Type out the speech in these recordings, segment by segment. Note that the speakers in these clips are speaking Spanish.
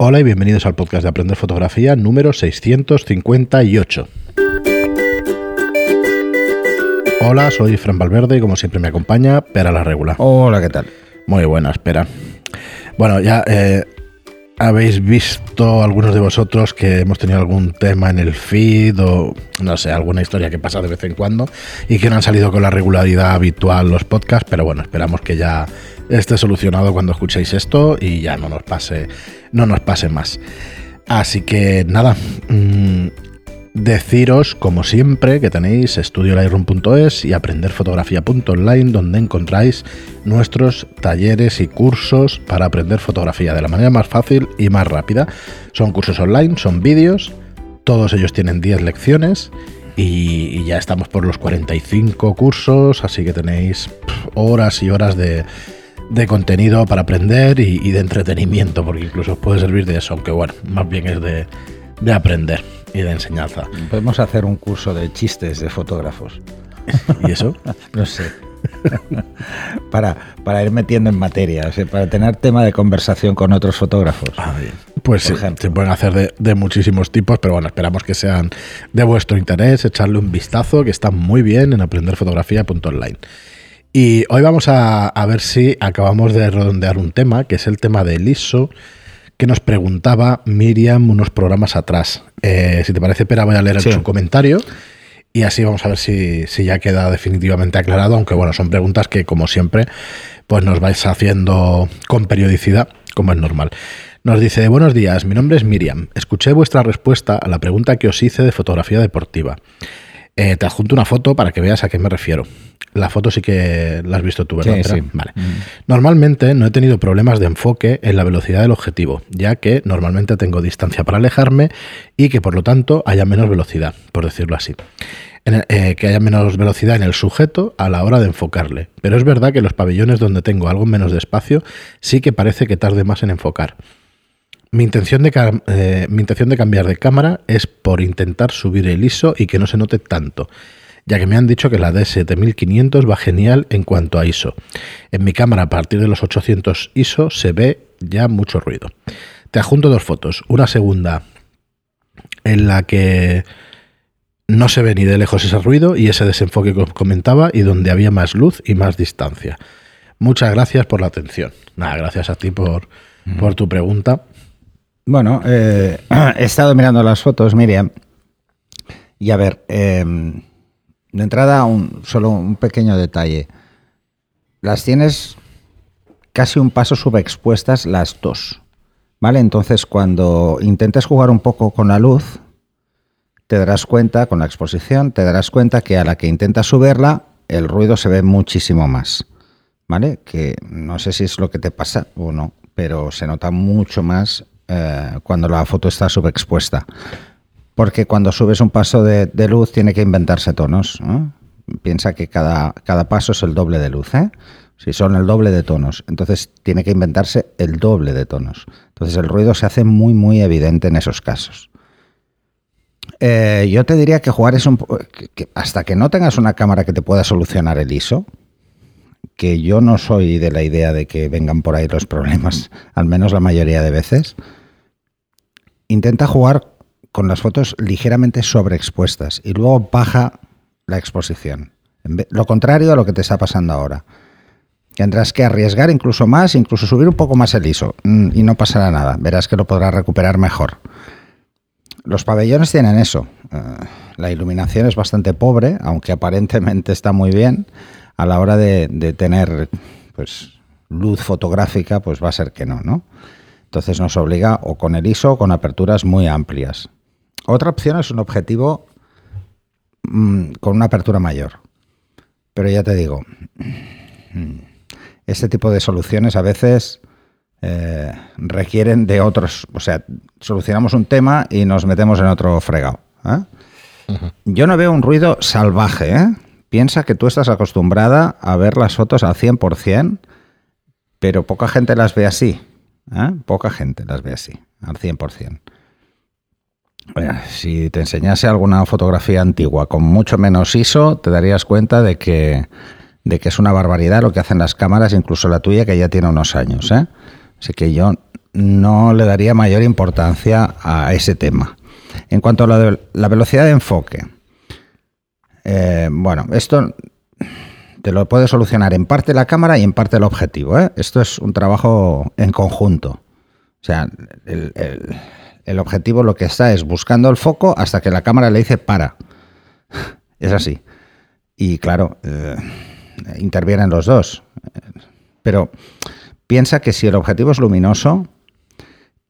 Hola y bienvenidos al podcast de Aprender Fotografía número 658. Hola, soy Fran Valverde y como siempre me acompaña Pera la Regula. Hola, ¿qué tal? Muy buena, espera. Bueno, ya eh, habéis visto algunos de vosotros que hemos tenido algún tema en el feed o no sé, alguna historia que pasa de vez en cuando y que no han salido con la regularidad habitual los podcasts, pero bueno, esperamos que ya esté solucionado cuando escuchéis esto y ya no nos pase, no nos pase más. Así que nada, mmm, deciros como siempre que tenéis estudiolightroom.es y aprenderfotografía.online donde encontráis nuestros talleres y cursos para aprender fotografía de la manera más fácil y más rápida. Son cursos online, son vídeos, todos ellos tienen 10 lecciones y, ya estamos por los 45 cursos, así que tenéis horas y horas de, de contenido para aprender y, de entretenimiento, porque incluso os puede servir de eso, aunque bueno, más bien es de, de aprender y de enseñanza. Podemos hacer un curso de chistes de fotógrafos. ¿Y eso? no sé. para, para ir metiendo en materia, o sea, para tener tema de conversación con otros fotógrafos. Ah, pues sí, se pueden hacer de, de, muchísimos tipos, pero bueno, esperamos que sean de vuestro interés, echarle un vistazo, que está muy bien en aprenderfotografía.online. Y hoy vamos a, a, ver si acabamos de redondear un tema, que es el tema del ISO, que nos preguntaba Miriam unos programas atrás. Eh, si te parece, Pera, voy a leer sí. su comentario y así vamos a ver si, si, ya queda definitivamente aclarado, aunque bueno, son preguntas que como siempre pues nos vais haciendo con periodicidad, como es normal. Nos dice, buenos días, mi nombre es Miriam. Escuché vuestra respuesta a la pregunta que os hice de fotografía deportiva. Eh, te adjunto una foto para que veas a qué me refiero. La foto sí que la has visto tú, ¿verdad? Sí, sí. Vale. Mm. Normalmente no he tenido problemas de enfoque en la velocidad del objetivo, ya que normalmente tengo distancia para alejarme y que por lo tanto haya menos velocidad, por decirlo así. En el, eh, que haya menos velocidad en el sujeto a la hora de enfocarle. Pero es verdad que los pabellones donde tengo algo menos de espacio sí que parece que tarde más en enfocar. Mi intención, de, eh, mi intención de cambiar de cámara es por intentar subir el ISO y que no se note tanto, ya que me han dicho que la D7500 va genial en cuanto a ISO. En mi cámara a partir de los 800 ISO se ve ya mucho ruido. Te adjunto dos fotos, una segunda en la que no se ve ni de lejos ese ruido y ese desenfoque que os comentaba y donde había más luz y más distancia. Muchas gracias por la atención. Nada, gracias a ti por, mm. por tu pregunta. Bueno, eh, he estado mirando las fotos, Miriam, y a ver, eh, de entrada, un, solo un pequeño detalle. Las tienes casi un paso subexpuestas las dos, ¿vale? Entonces, cuando intentes jugar un poco con la luz, te darás cuenta, con la exposición, te darás cuenta que a la que intentas subirla, el ruido se ve muchísimo más, ¿vale? Que no sé si es lo que te pasa o no, pero se nota mucho más eh, cuando la foto está subexpuesta. Porque cuando subes un paso de, luz tiene que inventarse tonos. ¿no? Piensa que cada, cada, paso es el doble de luz. ¿eh? Si son el doble de tonos, entonces tiene que inventarse el doble de tonos. Entonces el ruido se hace muy, muy evidente en esos casos. Eh, yo te diría que jugar es un... Hasta que no tengas una cámara que te pueda solucionar el ISO, que yo no soy de la idea de que vengan por ahí los problemas, al menos la mayoría de veces, intenta jugar con las fotos ligeramente sobreexpuestas y luego baja la exposición. Lo contrario a lo que te está pasando ahora. Tendrás que arriesgar incluso más, incluso subir un poco más el ISO mm, y no pasará nada. Verás que lo podrás recuperar mejor. Los pabellones tienen eso. Eh, la iluminación es bastante pobre, aunque aparentemente está muy bien. A la hora de, de tener pues, luz fotográfica, pues va a ser que no, ¿no? Entonces nos obliga o con el ISO o con aperturas muy amplias. Otra opción es un objetivo mmm, con una apertura mayor. Pero ya te digo, este tipo de soluciones a veces eh, requieren de otros. O sea, solucionamos un tema y nos metemos en otro fregado. ¿eh? Uh -huh. Yo no veo un ruido salvaje. ¿eh? Piensa que tú estás acostumbrada a ver las fotos al 100%, pero poca gente las ve así. ¿Eh? Poca gente las ve así, al 100%. Bueno, si te enseñase alguna fotografía antigua con mucho menos ISO, te darías cuenta de que, de que es una barbaridad lo que hacen las cámaras, incluso la tuya, que ya tiene unos años. ¿eh? Así que yo no le daría mayor importancia a ese tema. En cuanto a la, velocidad de enfoque, eh, bueno, esto te lo puede solucionar en parte la cámara y en parte el objetivo. ¿eh? Esto es un trabajo en conjunto. O sea, el, objetivo lo que está es buscando el foco hasta que la cámara le dice para. Es así. Y claro, eh, intervienen los dos. Pero piensa que si el objetivo es luminoso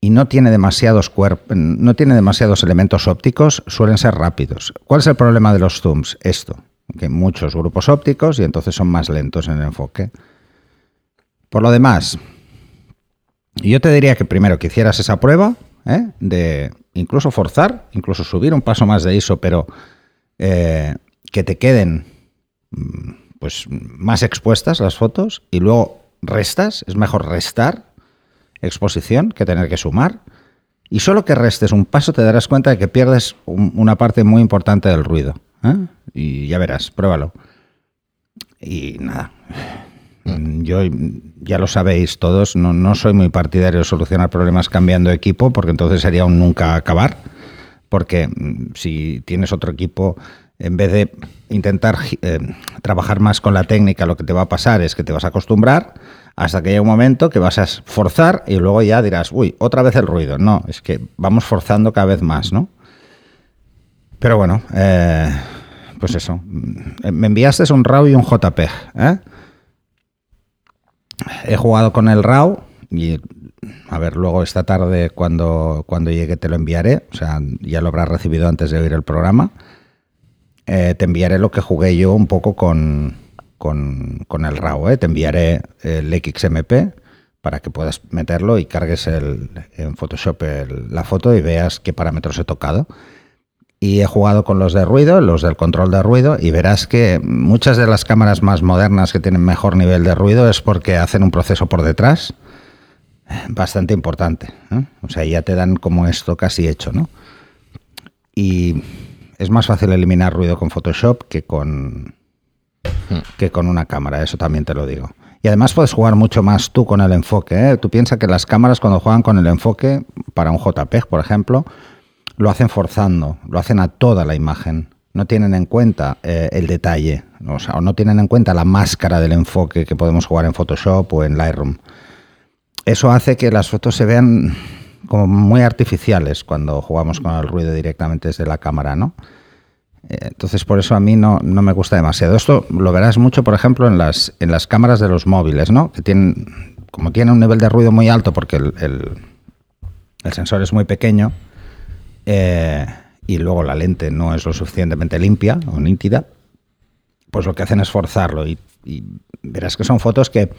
y no tiene demasiados no tiene demasiados elementos ópticos, suelen ser rápidos. ¿Cuál es el problema de los zooms? Esto que muchos grupos ópticos y entonces son más lentos en el enfoque. Por lo demás, yo te diría que primero que hicieras esa prueba ¿eh? de incluso forzar, incluso subir un paso más de ISO, pero eh, que te queden mm, pues más expuestas las fotos y luego restas, es mejor restar exposición que tener que sumar. Y solo que restes un paso te darás cuenta de que pierdes una parte muy importante del ruido. ¿Eh? Y ya verás, pruébalo. Y nada. Yo ya lo sabéis todos, no, no soy muy partidario de solucionar problemas cambiando equipo, porque entonces sería un nunca acabar. Porque mm, si tienes otro equipo, en vez de intentar eh, trabajar más con la técnica, lo que te va a pasar es que te vas a acostumbrar hasta que haya un momento que vas a forzar y luego ya dirás, uy, otra vez el ruido. No, es que vamos forzando cada vez más, ¿no? Pero bueno, eh, pues eso. Me enviaste un RAW y un JPEG. ¿eh? He jugado con el RAW y a ver, luego esta tarde cuando, cuando llegue te lo enviaré. O sea, ya lo habrás recibido antes de oír el programa. Eh, te enviaré lo que jugué yo un poco con, con, el RAW. ¿eh? Te enviaré el XMP para que puedas meterlo y cargues el, en Photoshop la foto y veas qué parámetros he tocado y he jugado con los de ruido, los del control de ruido, y verás que muchas de las cámaras más modernas que tienen mejor nivel de ruido es porque hacen un proceso por detrás bastante importante. O sea, ya te dan como esto casi hecho, ¿no? Y es más fácil eliminar ruido con Photoshop que con, que con una cámara, eso también te lo digo. Y además puedes jugar mucho más tú con el enfoque. ¿eh? Tú piensas que las cámaras cuando juegan con el enfoque, para un JPEG, por ejemplo, lo hacen forzando, lo hacen a toda la imagen. No tienen en cuenta eh, el detalle, o sea, no tienen en cuenta la máscara del enfoque que podemos jugar en Photoshop o en Lightroom. Eso hace que las fotos se vean como muy artificiales cuando jugamos con el ruido directamente desde la cámara, ¿no? Eh, entonces, por eso a mí no, no, me gusta demasiado. Esto lo verás mucho, por ejemplo, en las, en las cámaras de los móviles, ¿no? Que tienen, como tienen un nivel de ruido muy alto porque el, el sensor es muy pequeño, eh, y luego la lente no es lo suficientemente limpia o nítida, pues lo que hacen es forzarlo y, verás que son fotos que,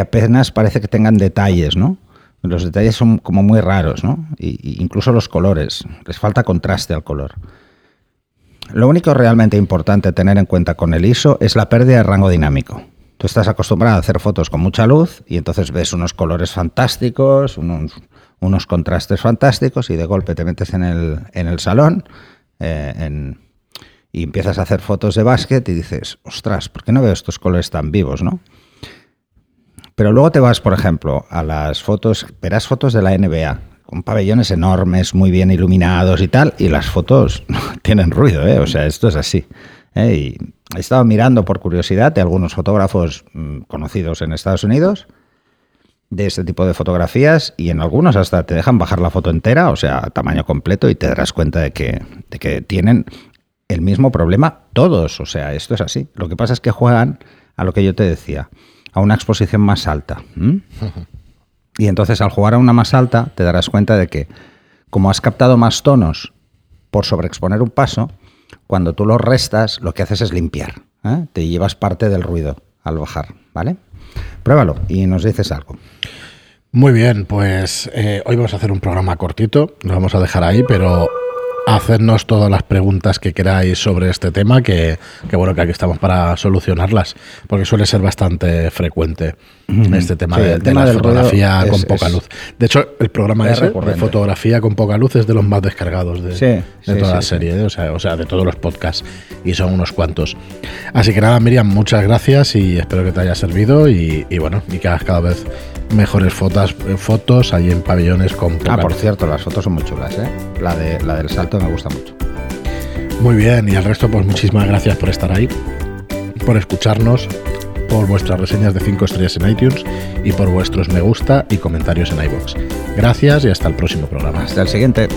apenas parece que tengan detalles, ¿no? Los detalles son como muy raros, ¿no? Y, incluso los colores, les falta contraste al color. Lo único realmente importante tener en cuenta con el ISO es la pérdida de rango dinámico. Tú estás acostumbrado a hacer fotos con mucha luz y entonces ves unos colores fantásticos, unos, unos contrastes fantásticos y de golpe te metes en el, en el salón eh, y empiezas a hacer fotos de básquet y dices, ostras, ¿por qué no veo estos colores tan vivos, no? Pero luego te vas, por ejemplo, a las fotos, verás fotos de la NBA, con pabellones enormes, muy bien iluminados y tal, y las fotos tienen ruido, ¿eh? o sea, esto es así. ¿eh? He estado mirando por curiosidad de algunos fotógrafos mm, conocidos en Estados Unidos de este tipo de fotografías y en algunos hasta te dejan bajar la foto entera, o sea, tamaño completo, y te darás cuenta de que, de que tienen el mismo problema todos. O sea, esto es así. Lo que pasa es que juegan a lo que yo te decía, a una exposición más alta. Y entonces al jugar a una más alta te darás cuenta de que como has captado más tonos por sobreexponer un paso, cuando tú los restas lo que haces es limpiar. ¿eh? Te llevas parte del ruido al bajar, ¿vale? Pruébalo y nos dices algo. Muy bien, pues eh, hoy vamos a hacer un programa cortito, lo vamos a dejar ahí, pero hacernos todas las preguntas que queráis sobre este tema, que, que bueno, que aquí estamos para solucionarlas, porque suele ser bastante frecuente este tema Sí, de, el de tema la fotografía es- con poca luz. De hecho, el programa es ese, de fotografía con poca luz, es de los más descargados de, Sí, de sí, toda la serie, ¿eh? o, sea, o sea, de todos los podcasts, y son unos cuantos. Así que nada, Miriam, muchas gracias y espero que te haya servido y, y bueno, y que hagas cada vez mejores fotos, fotos ahí en pabellones con poca Ah, por luz. cierto, las fotos son muy chulas, ¿eh? La, de, la del salto me gusta mucho. Muy bien, y al resto, pues muchísimas gracias por estar ahí, por escucharnos, por vuestras reseñas de 5 estrellas en iTunes y por vuestros me gusta y comentarios en iVoox. Gracias y hasta el próximo programa. Hasta el siguiente.